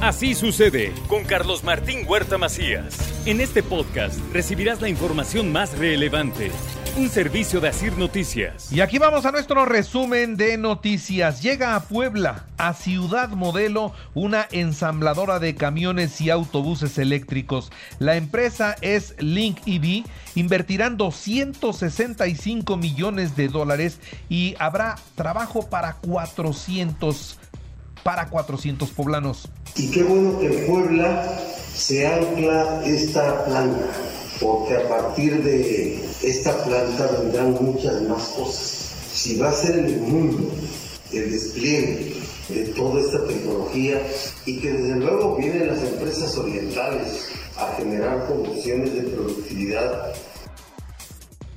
Así sucede con Carlos Martín Huerta Macías. En este podcast recibirás la información más relevante. Un servicio de Asir Noticias. Y aquí vamos a nuestro resumen de noticias. Llega a Puebla, a Ciudad Modelo, una ensambladora de camiones y autobuses eléctricos. La empresa es Link EV. Invertirán 265 millones de dólares y habrá trabajo para 400 para 400 poblanos. Y qué bueno que en Puebla se ancla esta planta, porque a partir de esta planta vendrán muchas más cosas. Si va a ser en el mundo el despliegue de toda esta tecnología y que desde luego vienen las empresas orientales a generar condiciones de productividad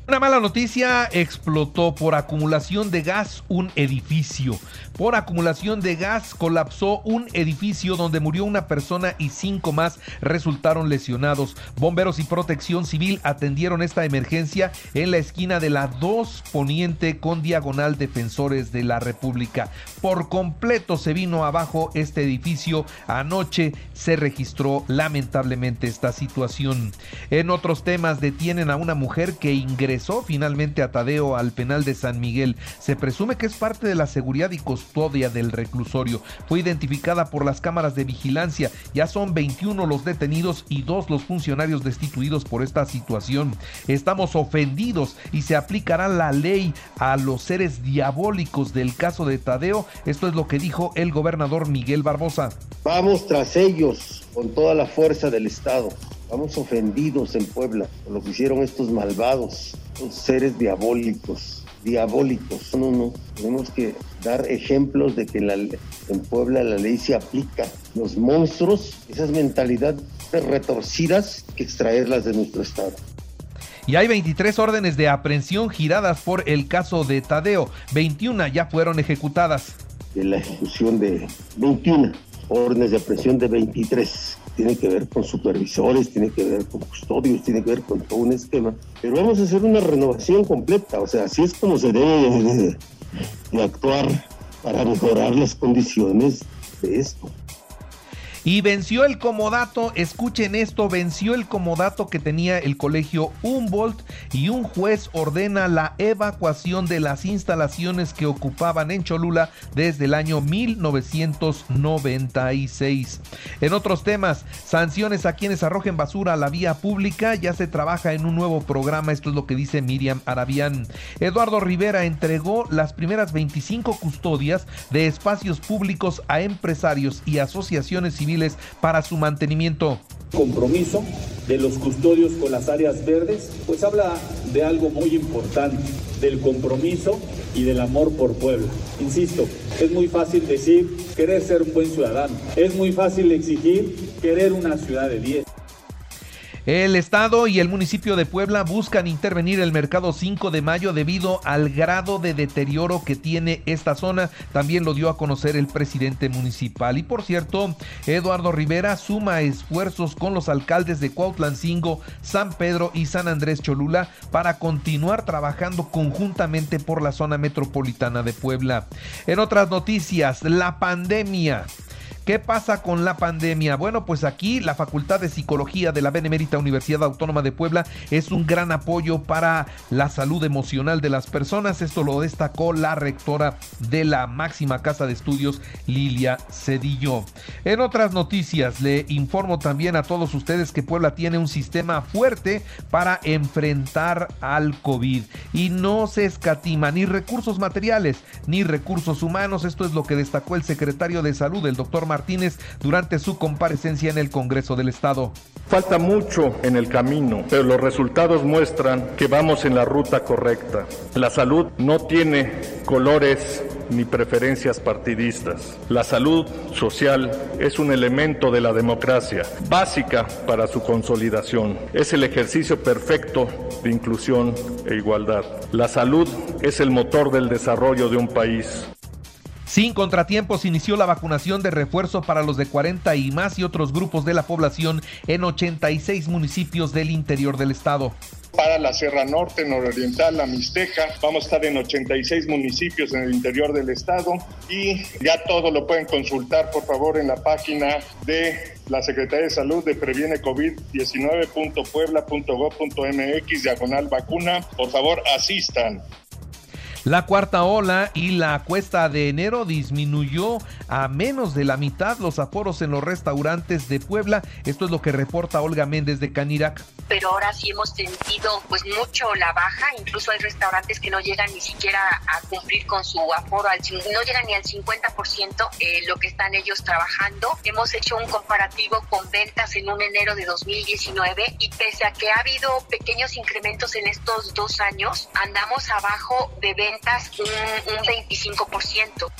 una mala noticia, explotó por acumulación de gas un edificio. Por acumulación de gas colapsó un edificio donde murió una persona y cinco más resultaron lesionados. Bomberos y protección civil atendieron esta emergencia en la esquina de la 2 Poniente con diagonal Defensores de la República. Por completo se vino abajo este edificio. Anoche se registró lamentablemente esta situación. En otros temas detienen a una mujer que ingresó finalmente a Tadeo al penal de San Miguel. Se presume que es parte de la seguridad y custodia del reclusorio. Fue identificada por las cámaras de vigilancia. Ya son 21 los detenidos y dos los funcionarios destituidos por esta situación. Estamos ofendidos y se aplicará la ley a los seres diabólicos del caso de Tadeo. Esto es lo que dijo el gobernador Miguel Barbosa. Vamos tras ellos con toda la fuerza del Estado. Vamos ofendidos en Puebla por lo que hicieron estos malvados seres diabólicos, diabólicos. No, no, tenemos que dar ejemplos de que en, Puebla la ley se aplica. Los monstruos, esas mentalidades retorcidas, que extraerlas de nuestro Estado. Y hay 23 órdenes de aprehensión giradas por el caso de Tadeo. 21 ya fueron ejecutadas. De la ejecución de 21 órdenes de aprehensión de 23 tiene que ver con supervisores, tiene que ver con custodios, tiene que ver con todo un esquema. Pero vamos a hacer una renovación completa, o sea, así es como se debe de actuar para mejorar las condiciones de esto. Y venció el comodato, escuchen esto, venció el comodato que tenía el colegio Humboldt y un juez ordena la evacuación de las instalaciones que ocupaban en Cholula desde el año 1996. En otros temas, sanciones a quienes arrojen basura a la vía pública, ya se trabaja en un nuevo programa, esto es lo que dice Miriam Arabián. Eduardo Rivera entregó las primeras 25 custodias de espacios públicos a empresarios y asociaciones civiles para su mantenimiento. Compromiso de los custodios con las áreas verdes, pues habla de algo muy importante, del compromiso y del amor por Puebla. Insisto, es muy fácil decir querer ser un buen ciudadano, es muy fácil exigir querer una ciudad de 10. El Estado y el municipio de Puebla buscan intervenir el mercado 5 de mayo debido al grado de deterioro que tiene esta zona. También lo dio a conocer el presidente municipal. Y por cierto, Eduardo Rivera suma esfuerzos con los alcaldes de Cuautlancingo, San Pedro y San Andrés Cholula para continuar trabajando conjuntamente por la zona metropolitana de Puebla. En otras noticias, la pandemia. ¿Qué pasa con la pandemia? Bueno, pues aquí la Facultad de Psicología de la Benemérita Universidad Autónoma de Puebla es un gran apoyo para la salud emocional de las personas. Esto lo destacó la rectora de la máxima casa de estudios, Lilia Cedillo. En otras noticias, le informo también a todos ustedes que Puebla tiene un sistema fuerte para enfrentar al COVID y no se escatima ni recursos materiales ni recursos humanos. Esto es lo que destacó el secretario de Salud, el doctor Martínez durante su comparecencia en el Congreso del Estado. Falta mucho en el camino, pero los resultados muestran que vamos en la ruta correcta. La salud no tiene colores ni preferencias partidistas. La salud social es un elemento de la democracia, básica para su consolidación. Es el ejercicio perfecto de inclusión e igualdad. La salud es el motor del desarrollo de un país. Sin contratiempos inició la vacunación de refuerzo para los de 40 y más y otros grupos de la población en 86 municipios del interior del estado para la Sierra Norte, Nororiental, la Mixteca. Vamos a estar en 86 municipios en el interior del estado y ya todo lo pueden consultar, por favor, en la página de la Secretaría de Salud de Previene COVID-19.puebla.gov.mx, diagonal vacuna. Por favor, asistan. La cuarta ola y la cuesta de enero disminuyó a menos de la mitad los aforos en los restaurantes de Puebla. Esto es lo que reporta Olga Méndez de Canirac. Pero ahora sí hemos sentido pues mucho la baja, incluso hay restaurantes que no llegan ni siquiera a cumplir con su aforo, al, no llegan ni al 50% eh, lo que están ellos trabajando. Hemos hecho un comparativo con ventas en un enero de 2019 y pese a que ha habido pequeños incrementos en estos dos años, andamos abajo de ventas un, 25%.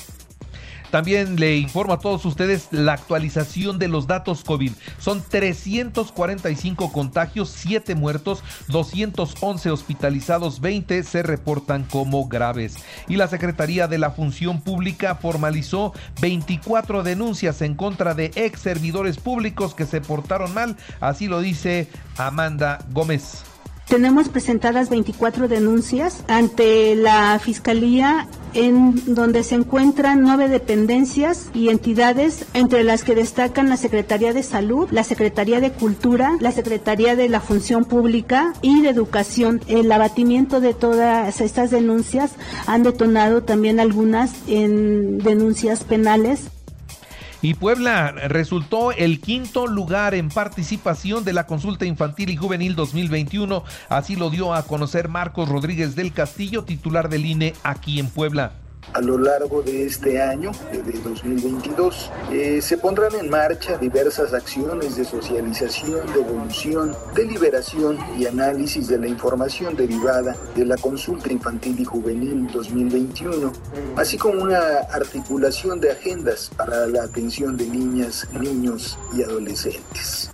También le informo a todos ustedes la actualización de los datos COVID. Son 345 contagios, 7 muertos, 211 hospitalizados, 20 se reportan como graves. Y la Secretaría de la Función Pública formalizó 24 denuncias en contra de ex servidores públicos que se portaron mal. Así lo dice Amanda Gómez. Tenemos presentadas 24 denuncias ante la Fiscalía en donde se encuentran nueve dependencias y entidades, entre las que destacan la Secretaría de Salud, la Secretaría de Cultura, la Secretaría de la Función Pública y de Educación. El abatimiento de todas estas denuncias han detonado también algunas en denuncias penales y Puebla resultó el quinto lugar en participación de la consulta infantil y juvenil 2021. Así lo dio a conocer Marcos Rodríguez del Castillo, titular del INE aquí en Puebla a lo largo de este año, de 2022. Eh, se pondrán en marcha diversas acciones de socialización, de evolución, de liberación y análisis de la información derivada de la consulta infantil y juvenil 2021, así como una articulación de agendas para la atención de niñas, niños y adolescentes.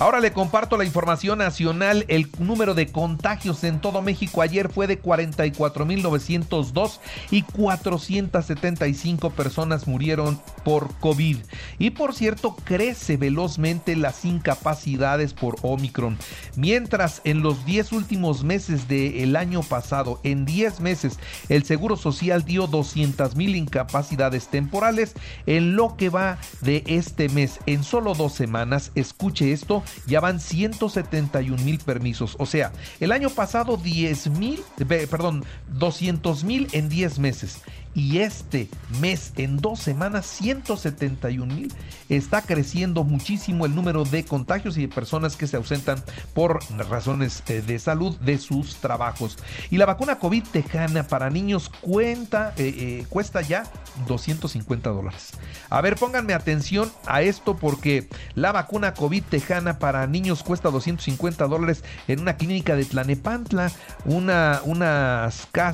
Ahora le comparto la información nacional. El número de contagios en todo México ayer fue de 44.902 y 475 personas murieron por COVID. Y por cierto, crece velozmente las incapacidades por Omicron. Mientras en los 10 últimos meses del año pasado, en 10 meses, el Seguro Social dio 200 mil incapacidades temporales, en lo que va de este mes, en solo dos semanas, escuche esto, ya van 171 mil permisos. O sea, el año pasado 10 mil, perdón, 200 mil en 10 meses y este mes en dos semanas 171 mil está creciendo muchísimo el número de contagios y de personas que se ausentan por razones eh, de salud de sus trabajos. Y la vacuna COVID tejana para niños cuenta, eh, eh, cuesta ya 250 dólares. A ver pónganme atención a esto porque la vacuna COVID tejana para niños cuesta 250 dólares en una clínica de Tlanepantla una, una,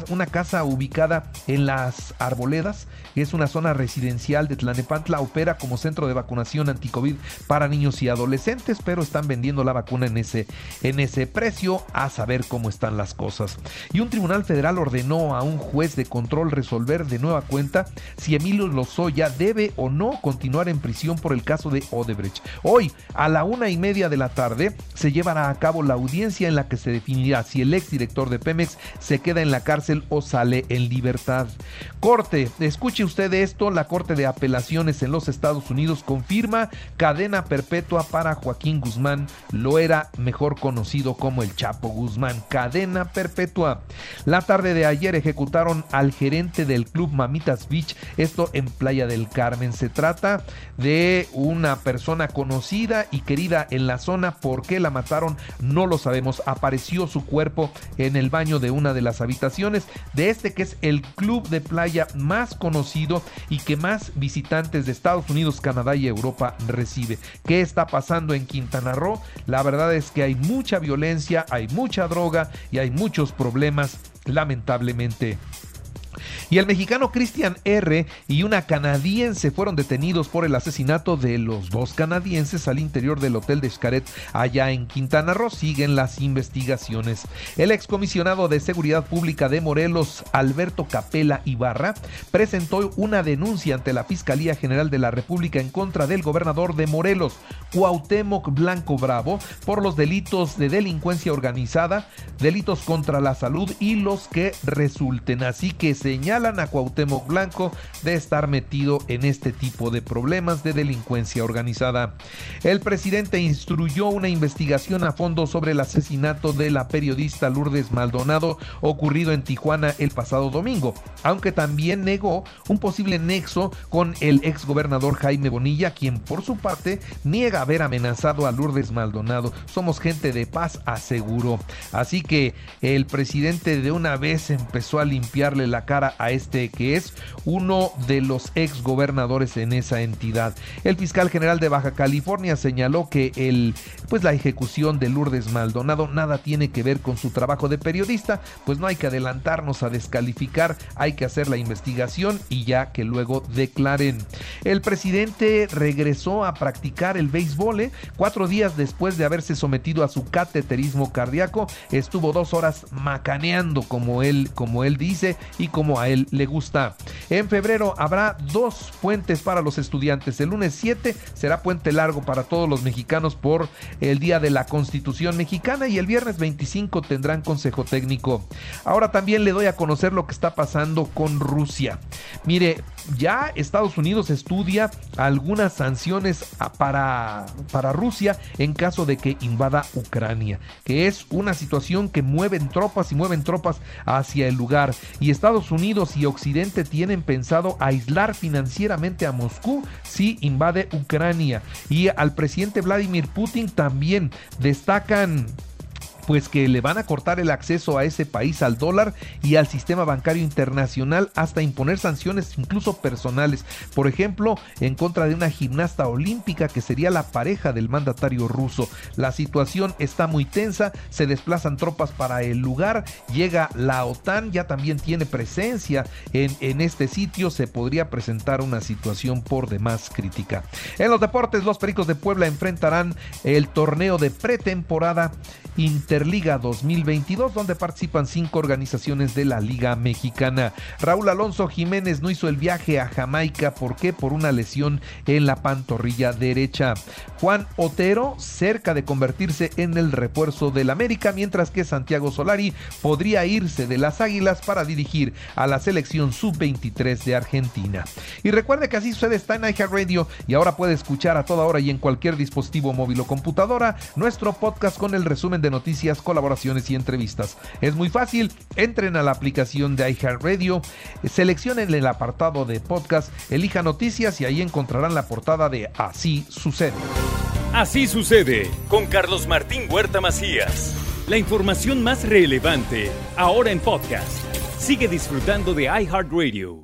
una casa ubicada en las Arboledas, es una zona residencial de Tlanepantla, opera como centro de vacunación anticovid para niños y adolescentes, pero están vendiendo la vacuna en ese, en ese precio a saber cómo están las cosas. Y un tribunal federal ordenó a un juez de control resolver de nueva cuenta si Emilio Lozoya debe o no continuar en prisión por el caso de Odebrecht. Hoy, a la una y media de la tarde, se llevará a cabo la audiencia en la que se definirá si el exdirector de Pemex se queda en la cárcel o sale en libertad. Corte, escuche usted esto, la Corte de Apelaciones en los Estados Unidos confirma cadena perpetua para Joaquín Guzmán, lo era mejor conocido como el Chapo Guzmán, cadena perpetua. La tarde de ayer ejecutaron al gerente del club Mamitas Beach, esto en Playa del Carmen. Se trata de una persona conocida y querida en la zona, ¿por qué la mataron? No lo sabemos, apareció su cuerpo en el baño de una de las habitaciones de este que es el club de playa más conocido y que más visitantes de Estados Unidos, Canadá y Europa recibe. ¿Qué está pasando en Quintana Roo? La verdad es que hay mucha violencia, hay mucha droga y hay muchos problemas, lamentablemente. Y el mexicano Christian R. y una canadiense fueron detenidos por el asesinato de los dos canadienses al interior del hotel de Xcaret allá en Quintana Roo. Siguen las investigaciones. El excomisionado de Seguridad Pública de Morelos, Alberto Capela Ibarra, presentó una denuncia ante la Fiscalía General de la República en contra del gobernador de Morelos, Cuauhtémoc Blanco Bravo, por los delitos de delincuencia organizada, delitos contra la salud y los que resulten. Así que señalan a Cuauhtémoc Blanco de estar metido en este tipo de problemas de delincuencia organizada. El presidente instruyó una investigación a fondo sobre el asesinato de la periodista Lourdes Maldonado ocurrido en Tijuana el pasado domingo, aunque también negó un posible nexo con el exgobernador Jaime Bonilla, quien por su parte niega haber amenazado a Lourdes Maldonado. Somos gente de paz, aseguró. Así que el presidente de una vez empezó a limpiarle la cara a este que es uno de los ex gobernadores en esa entidad. El fiscal general de Baja California señaló que el, pues la ejecución de Lourdes Maldonado nada tiene que ver con su trabajo de periodista, pues no hay que adelantarnos a descalificar, hay que hacer la investigación y ya que luego declaren. El presidente regresó a practicar el béisbol ¿eh? cuatro días después de haberse sometido a su cateterismo cardíaco, estuvo dos horas macaneando como él, como él dice y como a él le gusta. En febrero habrá dos puentes para los estudiantes. El lunes 7 será puente largo para todos los mexicanos por el Día de la Constitución Mexicana y el viernes 25 tendrán consejo técnico. Ahora también le doy a conocer lo que está pasando con Rusia. Mire, ya Estados Unidos estudia algunas sanciones para, para Rusia en caso de que invada Ucrania, que es una situación que mueven tropas y mueven tropas hacia el lugar. Y Estados Unidos y Occidente tienen pensado aislar financieramente a Moscú si invade Ucrania. Y al presidente Vladimir Putin también destacan pues que le van a cortar el acceso a ese país al dólar y al sistema bancario internacional hasta imponer sanciones incluso personales, por ejemplo, en contra de una gimnasta olímpica que sería la pareja del mandatario ruso. La situación está muy tensa, se desplazan tropas para el lugar, llega la OTAN, ya también tiene presencia en, en este sitio, se podría presentar una situación por demás crítica. En los deportes, los Pericos de Puebla enfrentarán el torneo de pretemporada Interliga 2022, donde participan cinco organizaciones de la Liga Mexicana. Raúl Alonso Jiménez no hizo el viaje a Jamaica, ¿por qué? Por una lesión en la pantorrilla derecha. Juan Otero cerca de convertirse en el refuerzo del América, mientras que Santiago Solari podría irse de las Águilas para dirigir a la selección sub-23 de Argentina. Y recuerde que así sucede está en Radio y ahora puede escuchar a toda hora y en cualquier dispositivo móvil o computadora nuestro podcast con el resumen de colaboraciones y entrevistas. Es muy fácil, entren a la aplicación de iHeartRadio, seleccionen el apartado de podcast, elija noticias y ahí encontrarán la portada de Así sucede. Así sucede con Carlos Martín Huerta Macías. La información más relevante ahora en podcast. Sigue disfrutando de iHeartRadio.